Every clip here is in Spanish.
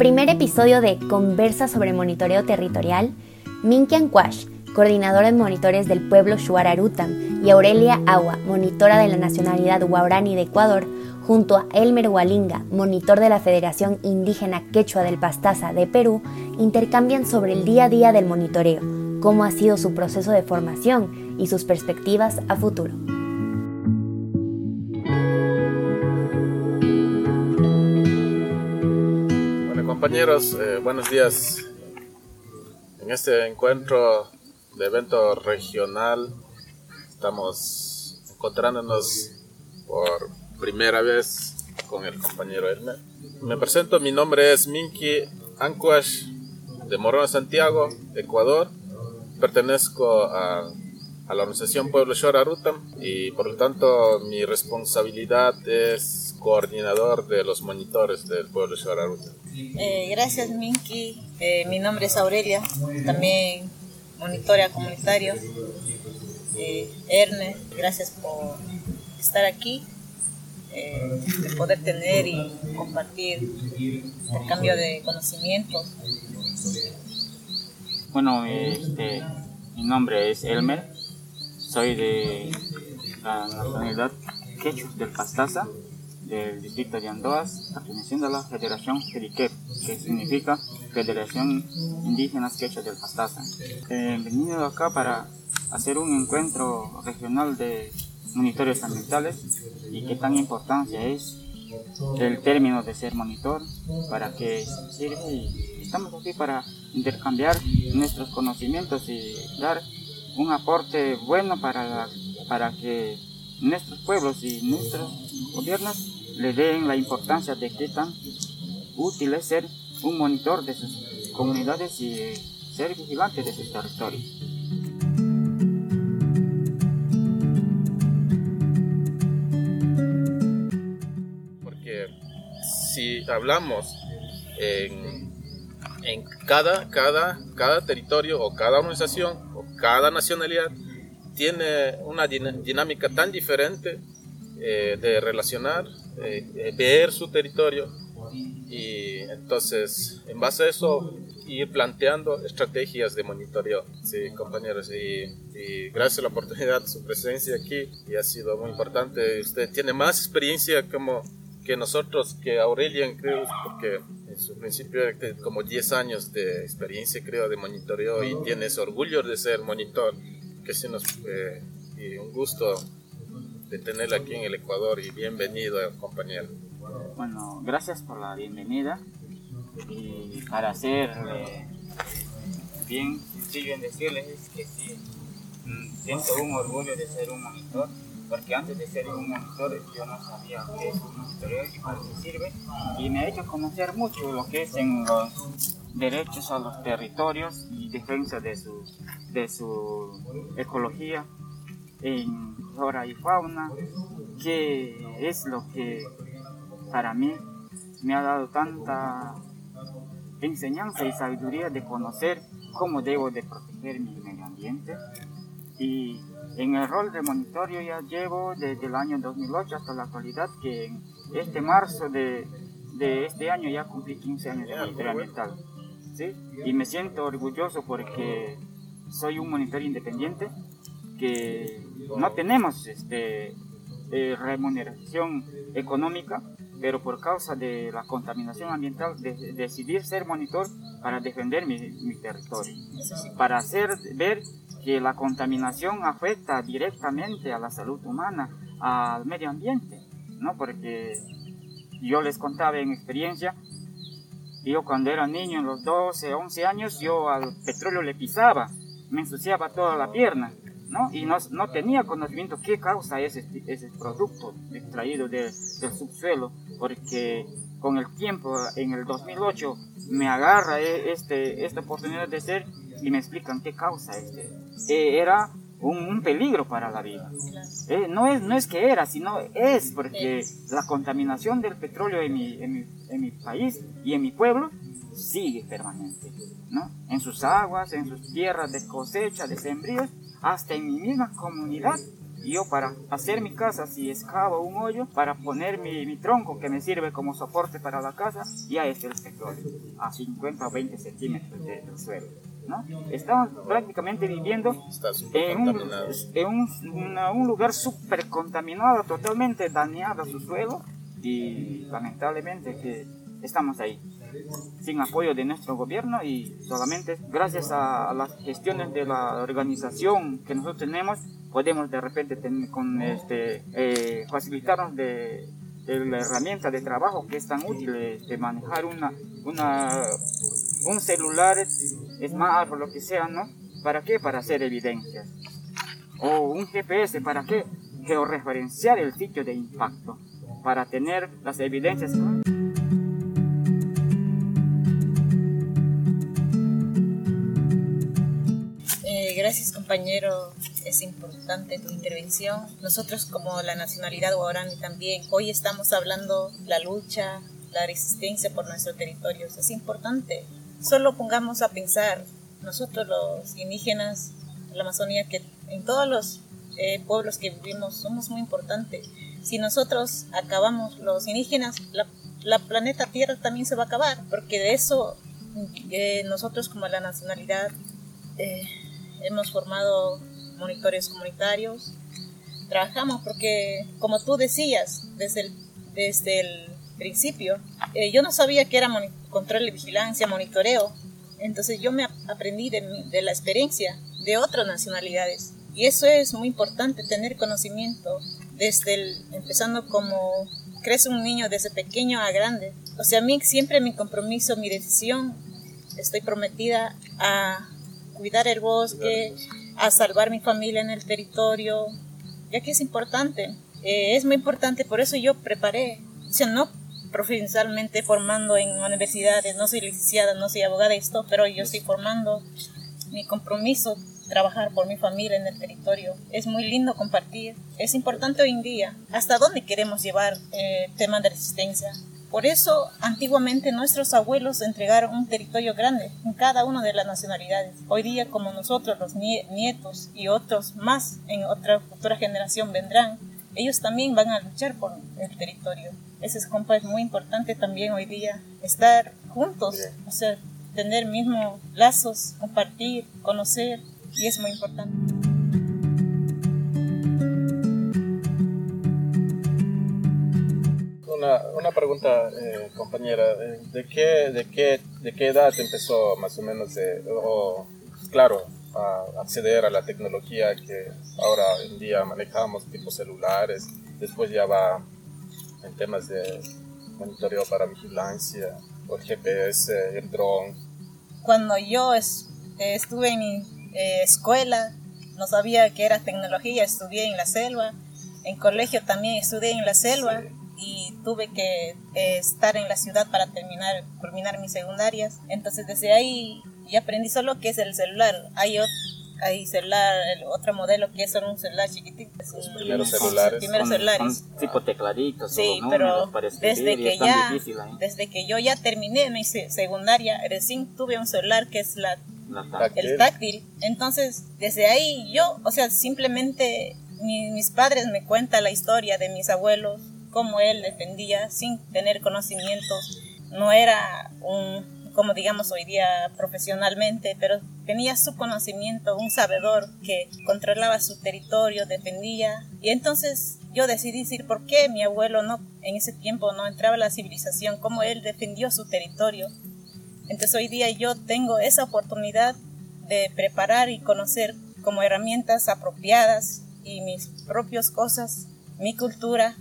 primer episodio de Conversa sobre Monitoreo Territorial, Minky Anquash, coordinadora de monitores del pueblo Shuararutam, y Aurelia Agua, monitora de la nacionalidad Guarani de Ecuador, junto a Elmer Hualinga, monitor de la Federación Indígena Quechua del Pastaza de Perú, intercambian sobre el día a día del monitoreo, cómo ha sido su proceso de formación y sus perspectivas a futuro. Compañeros, eh, buenos días. En este encuentro de evento regional estamos encontrándonos por primera vez con el compañero Elmer. Me presento, mi nombre es Minky Anquash de Morona, Santiago, Ecuador. Pertenezco a, a la organización Pueblo Shora Rutam y por lo tanto mi responsabilidad es coordinador de los monitores del Pueblo Shora Rutam. Eh, gracias Minky, eh, mi nombre es Aurelia, también monitora comunitario. Eh, Erne, gracias por estar aquí eh, de poder tener y compartir el cambio de conocimientos. Bueno, este, mi nombre es Elmer, soy de la nacionalidad quechua del Pastaza, del distrito de Andoas, perteneciendo a la Federación Feriquep, que significa Federación Indígenas Quechua del Pastaza. He venido acá para hacer un encuentro regional de monitores ambientales y qué tan importancia es el término de ser monitor, para qué sirve y estamos aquí para intercambiar nuestros conocimientos y dar un aporte bueno para, para que nuestros pueblos y nuestros gobiernos le den la importancia de qué tan útil es ser un monitor de sus comunidades y ser vigilante de sus territorios. si hablamos en, en cada, cada, cada territorio o cada organización o cada nacionalidad tiene una dinámica tan diferente eh, de relacionar, eh, ver su territorio y entonces en base a eso ir planteando estrategias de monitoreo. Sí, compañeros, y, y, gracias a la oportunidad, su presencia aquí y ha sido muy importante. Usted tiene más experiencia como que nosotros, que Aurelian, creo, porque en su principio como 10 años de experiencia, creo, de monitoreo y tienes orgullo de ser monitor, que sí nos, eh, y un gusto de tenerla aquí en el Ecuador y bienvenido, compañero. Bueno, gracias por la bienvenida y para hacer bien sencillo en decirles es que sí, mm, siento un orgullo de ser un monitor porque antes de ser un monitor yo no sabía qué es un monitoreo y para qué sirve y me ha hecho conocer mucho lo que es en los derechos a los territorios y defensa de su, de su ecología en flora y fauna, que es lo que para mí me ha dado tanta enseñanza y sabiduría de conocer cómo debo de proteger mi medio ambiente y en el rol de monitorio ya llevo desde el año 2008 hasta la actualidad, que este marzo de, de este año ya cumplí 15 años de monitoreo ambiental. ¿sí? Y me siento orgulloso porque soy un monitor independiente, que no tenemos este, eh, remuneración económica, pero por causa de la contaminación ambiental de, decidí ser monitor para defender mi, mi territorio, para hacer ver que la contaminación afecta directamente a la salud humana, al medio ambiente, ¿no? Porque yo les contaba en experiencia, yo cuando era niño, en los 12, 11 años, yo al petróleo le pisaba, me ensuciaba toda la pierna, ¿no? Y no, no tenía conocimiento qué causa ese, ese producto extraído de, del subsuelo, porque con el tiempo, en el 2008, me agarra e, este, esta oportunidad de ser y me explican qué causa este. Eh, era un, peligro para la vida. Eh, no, es, no es que era, sino es porque la contaminación del petróleo en mi, en mi, en mi país y en mi pueblo sigue permanente. ¿no? En sus aguas, en sus tierras de cosecha, de sembríos, hasta en mi misma comunidad yo para hacer mi casa, si excavo un hoyo, para poner mi, mi tronco que me sirve como soporte para la casa, ya es el petróleo, a 50 o 20 centímetros de- del suelo. ¿no? Estamos prácticamente viviendo en un, en un, una- un lugar súper contaminado, totalmente dañado su suelo y lamentablemente que estamos ahí sin apoyo de nuestro gobierno y solamente gracias a las gestiones de la organización que nosotros tenemos podemos de repente tener con este eh, facilitarnos de, de la herramienta de trabajo que es tan útil de manejar una, una un celular smart o lo que sea no para qué para hacer evidencias. O un GPS para qué georreferenciar el sitio de impacto para tener las evidencias gracias compañero, es importante tu intervención. Nosotros como la nacionalidad guaraní también, hoy estamos hablando la lucha, la resistencia por nuestros territorios. Es importante. Solo pongamos a pensar, nosotros los indígenas la Amazonía, que en todos los eh, pueblos que vivimos somos muy importantes. Si nosotros acabamos los indígenas, la, la planeta Tierra también se va a acabar, porque de eso eh, nosotros como la nacionalidad eh, hemos formado monitores comunitarios, trabajamos porque, como tú decías, desde el, desde el principio, eh, yo no sabía que era control y vigilancia, monitoreo, entonces yo me ap- aprendí de, de la experiencia de otras nacionalidades. Y eso es muy importante, tener conocimiento desde el, empezando como crece un niño desde pequeño a grande. O sea, a mí siempre mi compromiso, mi decisión, estoy prometida a cuidar el bosque, a salvar mi familia en el territorio, ya que es importante. Eh, es muy importante, por eso yo preparé, o sea, no profesionalmente formando en universidades, no soy licenciada, no soy abogada, esto, pero yo estoy formando mi compromiso, trabajar por mi familia en el territorio. Es muy lindo compartir. Es importante hoy en día. ¿Hasta dónde queremos llevar eh, el tema de resistencia? Por eso, antiguamente nuestros abuelos entregaron un territorio grande en cada una de las nacionalidades. Hoy día, como nosotros, los nie- nietos y otros más en otra futura generación vendrán, ellos también van a luchar por el territorio. Ese es, compa, es muy importante también hoy día, estar juntos, o sea, tener mismos lazos, compartir, conocer, y es muy importante. Una, una pregunta, eh, compañera, eh, ¿de qué, de, qué, ¿de qué edad empezó más o menos, de, o, claro, a acceder a la tecnología que ahora en día manejamos, tipo celulares, después ya va en temas de monitoreo para vigilancia, o el GPS, el dron? Cuando yo es- eh, estuve en mi eh, escuela, no sabía que era tecnología, estudié en la selva, en colegio también estudié en la selva tuve que eh, estar en la ciudad para terminar, culminar mis secundarias. Entonces desde ahí ya aprendí solo qué es el celular. Hay, ot- hay celular, el otro modelo que es un celular chiquitito. un- primeros celulares. primeros Con- celulares. con tipo tecladitos Sí, o pero para escribir desde que ya, difícil desde que yo ya terminé mi se- secundaria, recién tuve un celular que es la, tabla. el táctil. Entonces, desde ahí yo, o sea, simplemente mi- mis padres me cuentan la historia de mis abuelos, cómo él defendía sin tener conocimientos. No era un, como digamos hoy día profesionalmente, pero tenía su conocimiento, un sabedor que controlaba su territorio, defendía. Y entonces yo decidí decir, ¿por qué mi abuelo no, en ese tiempo no entraba a la civilización? ¿Cómo él defendió su territorio? Entonces hoy día yo tengo esa oportunidad de preparar y conocer como herramientas apropiadas y mis propias cosas, mi cultura.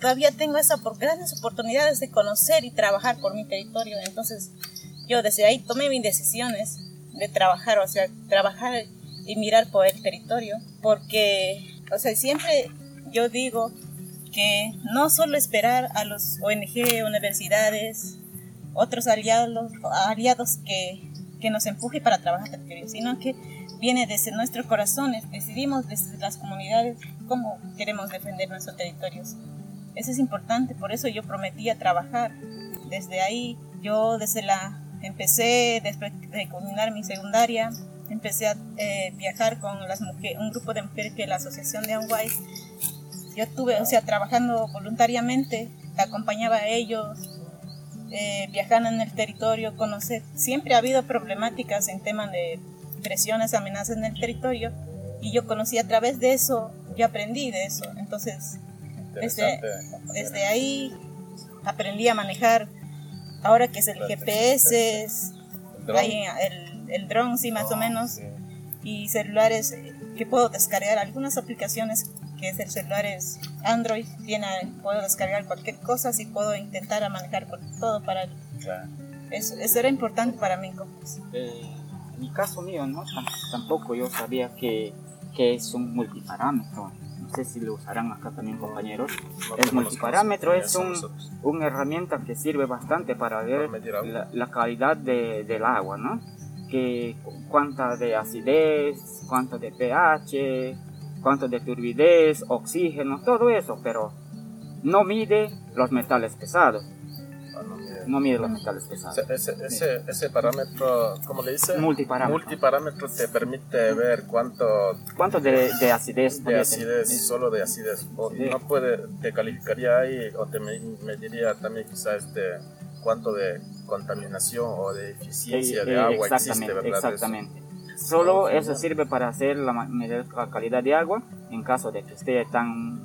Todavía tengo esas grandes oportunidades de conocer y trabajar por mi territorio. Entonces yo desde ahí tomé mis decisiones de trabajar, o sea, trabajar y mirar por el territorio, porque, o sea, siempre yo digo que no solo esperar a los ONG, universidades, otros aliados, aliados que, que nos empuje para trabajar el territorio, sino que viene desde nuestros corazones, decidimos desde las comunidades cómo queremos defender nuestros territorios. Eso es importante, por eso yo prometía trabajar. Desde ahí, yo desde la empecé, después de culminar mi secundaria, empecé a eh, viajar con las mujeres, un grupo de mujeres que la Asociación de Anguay. Yo estuve, o sea, trabajando voluntariamente, acompañaba a ellos, eh, viajando en el territorio, conocer. Siempre ha habido problemáticas en temas de presiones, amenazas en el territorio, y yo conocí a través de eso, yo aprendí de eso. Entonces, desde, desde ahí aprendí a manejar, ahora que es el GPS, el, el dron, sí, más o menos, y celulares que puedo descargar, algunas aplicaciones que es el celular es Android, tiene, puedo descargar cualquier cosa, si puedo intentar a manejar todo para... Eso, eso, era importante para mí. Eh, en mi caso mío, ¿no? tampoco yo sabía que, que es un multiparámetro no sé si lo usarán acá también compañeros. el multiparámetro es un, una herramienta que sirve bastante para ver la, calidad de, del agua, ¿no? Que cuánta de acidez, cuánto de pH, cuánto de turbidez, oxígeno, todo eso, pero no mide los metales pesados no mide los metales pesados. Ese, ese, ese, parámetro, ¿cómo le dice? Multiparámetro. Multiparámetro te permite ver cuánto... ¿Cuánto de, de acidez? De acidez, solo de acidez. O no puede, te calificaría ahí o te mediría también quizás este, cuánto de contaminación o de eficiencia de agua existe, ¿verdad? Exactamente. Solo eso sirve para hacer la, medir la calidad de agua en caso de que esté tan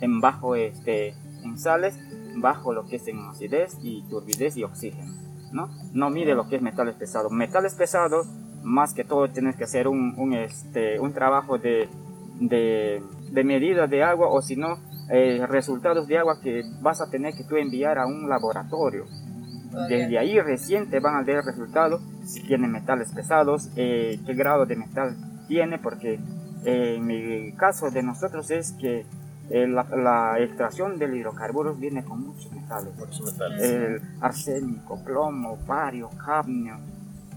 en bajo este, en sales bajo lo que es en acidez y turbidez y oxígeno. ¿no? no mide lo que es metales pesados. Metales pesados, más que todo, tienes que hacer un, un, este, un trabajo de, de, de, medida de agua o si no, eh, resultados de agua que vas a tener que tú enviar a un laboratorio. Desde ahí recién te van a dar resultados si tiene metales pesados, eh, qué grado de metal tiene, porque eh, en mi caso de nosotros es que eh, la, extracción del hidrocarburos viene con muchos metales. El arsénico, plomo, bario, cadmio,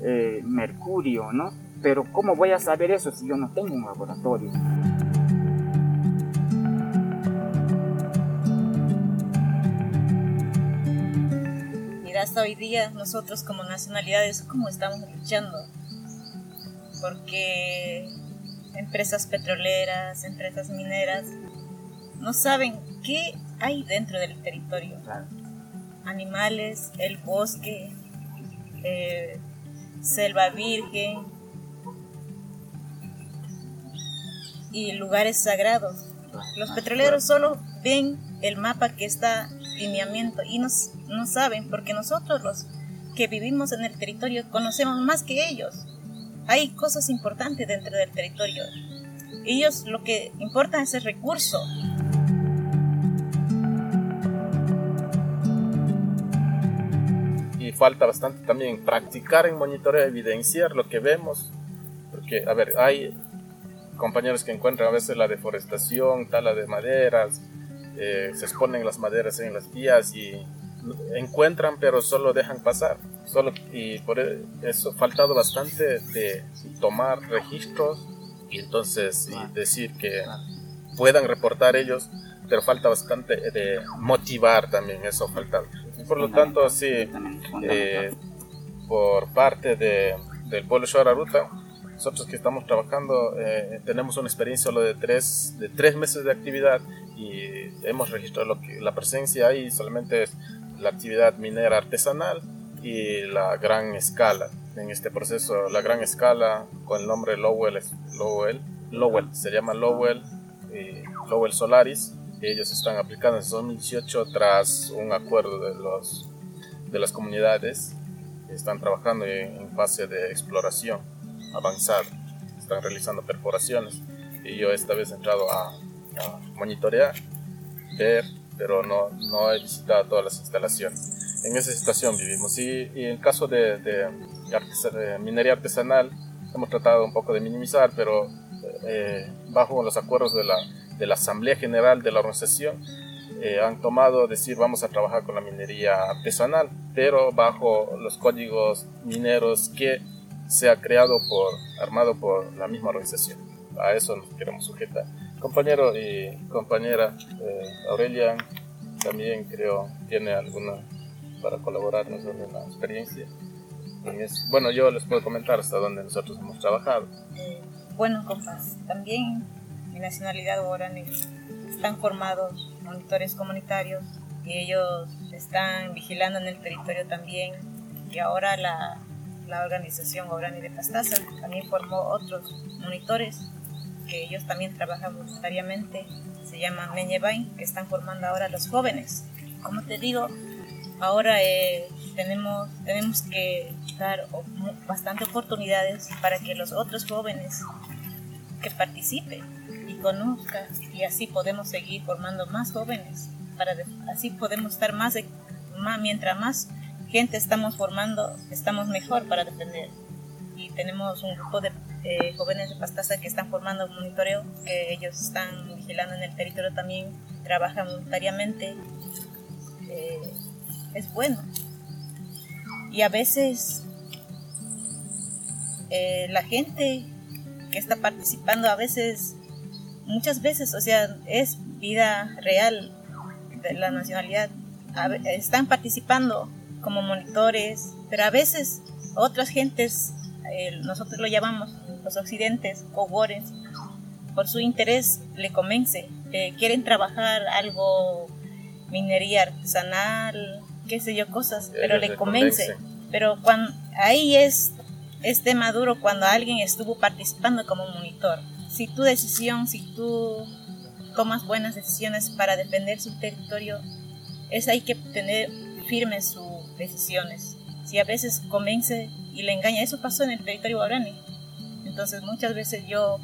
eh, mercurio, ¿no? Pero ¿cómo voy a saber eso si yo no tengo un laboratorio? Mira, hasta hoy día nosotros como nacionalidades, ¿cómo estamos luchando? Porque empresas petroleras, empresas mineras, no saben qué hay dentro del territorio. Animales, el bosque, eh, selva virgen y lugares sagrados. Los petroleros solo ven el mapa que está lineamiento y nos, no saben porque nosotros los que vivimos en el territorio conocemos más que ellos. Hay cosas importantes dentro del territorio. Ellos lo que importa es el recurso. Falta bastante también practicar en monitoreo, evidenciar lo que vemos, porque, a ver, hay compañeros que encuentran a veces la deforestación, tala de maderas, eh, se exponen las maderas en las vías y encuentran pero solo dejan pasar. Solo, y por e, eso ha faltado bastante de tomar registros y entonces decir que puedan reportar ellos, pero falta bastante de motivar también, eso ha faltado. Por lo tanto, sí, eh, por parte de, del pueblo Ruta, nosotros que estamos trabajando eh, tenemos una experiencia solo de tres, de tres meses de actividad y hemos registrado lo que, la presencia ahí solamente es la actividad minera artesanal y la gran escala. En este proceso, la gran escala con el nombre Lowell, Lowell, Lowell se llama Lowell, y Lowell Solaris, ellos están aplicando en 2018 tras un acuerdo de, los, de las comunidades están trabajando en, fase de exploración avanzada, están realizando perforaciones y yo esta vez he entrado a, monitorear, ver, pero no, no he visitado todas las instalaciones. En esa situación vivimos y, y en caso de, de, minería artesanal hemos tratado un poco de minimizar, pero eh, bajo los acuerdos de la de la Asamblea General de la organización eh, han tomado decir vamos a trabajar con la minería artesanal, pero bajo los códigos mineros que se ha creado por, armado por la misma organización. A eso nos queremos sujetar. Compañero y compañera eh, Aurelia también creo tiene alguna para colaborar en la experiencia. bueno, yo les puedo comentar hasta dónde nosotros hemos trabajado. Eh, bueno, compas, también nacionalidad guaraní están formados monitores comunitarios y ellos están vigilando en el territorio también. Y ahora la, la organización Guaraní de Pastaza también formó otros monitores que ellos también trabajan voluntariamente. Se llama Meñebain, que están formando ahora los jóvenes. Como te digo, ahora eh, tenemos, tenemos que dar bastante oportunidades para que los otros jóvenes que participen y conozcan y así podemos seguir formando más jóvenes para así podemos estar más, más mientras más gente estamos formando estamos mejor para defender. Y tenemos un grupo de eh, jóvenes de Pastaza que están formando monitoreo que ellos están vigilando en el territorio también trabajan voluntariamente. Eh, es bueno. Y a veces eh, la gente que está participando a veces, muchas veces, o sea, es vida real de la nacionalidad. están participando como monitores, pero a veces Si tu decisión, si tú tomas buenas decisiones para defender su territorio, es hay que tener firmes sus decisiones. Si a veces convence y le engaña, eso pasó en el territorio guaraní. Entonces muchas veces yo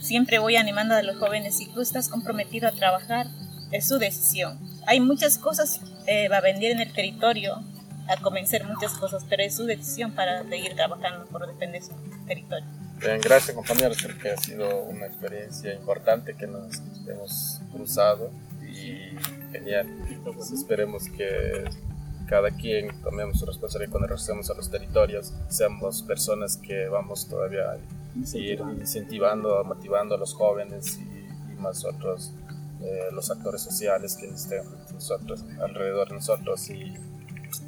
siempre voy animando a los jóvenes, si tú estás comprometido a trabajar, es su decisión. Hay muchas cosas eh, va a vender en el territorio a convencer muchas cosas, pero es su decisión para seguir trabajando por defender su territorio. Bien, gracias compañeros, creo que ha sido una experiencia importante que nos hemos cruzado y genial. Entonces esperemos que cada quien tomemos su responsabilidad cuando regresemos a los territorios, seamos personas que vamos todavía a seguir incentivando, motivando a los jóvenes y, y más otros, eh, los actores sociales que estén nosotros, alrededor de nosotros y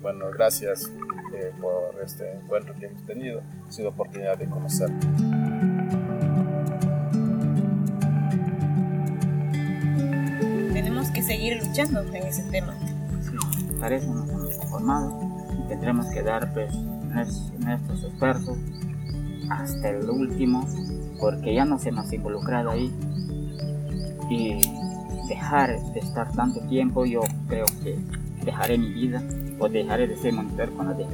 bueno, gracias eh, por este encuentro que hemos tenido. Ha sido oportunidad de conocer. Tenemos que seguir luchando en ese tema. Sí, para eso nos hemos formado y tendremos que dar pues, nuestros esfuerzos hasta el último porque ya nos hemos involucrado ahí y dejar de estar tanto tiempo yo creo que dejaré mi vida monitor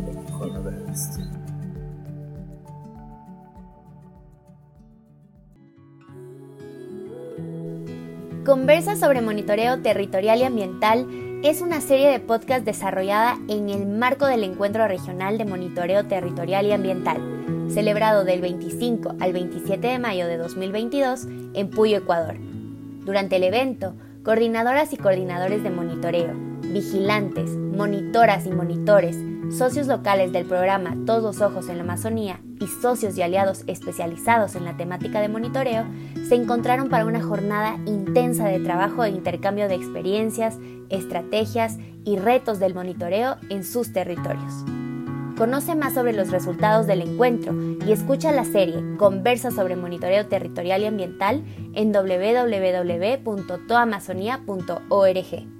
Conversa sobre monitoreo territorial y ambiental es una serie de podcast desarrollada en el marco del Encuentro Regional de Monitoreo Territorial y Ambiental, celebrado del 25 al 27 de mayo de 2022 en Puyo, Ecuador. Durante el evento, coordinadoras y coordinadores de monitoreo, vigilantes, monitoras y monitores, socios locales del programa Todos Ojos en la Amazonía y socios y aliados especializados en la temática de monitoreo se encontraron para una jornada intensa de trabajo e intercambio de experiencias, estrategias y retos del monitoreo en sus territorios. Conoce más sobre los resultados del encuentro y escucha la serie Conversa sobre monitoreo territorial y ambiental en www.toamazonia.org.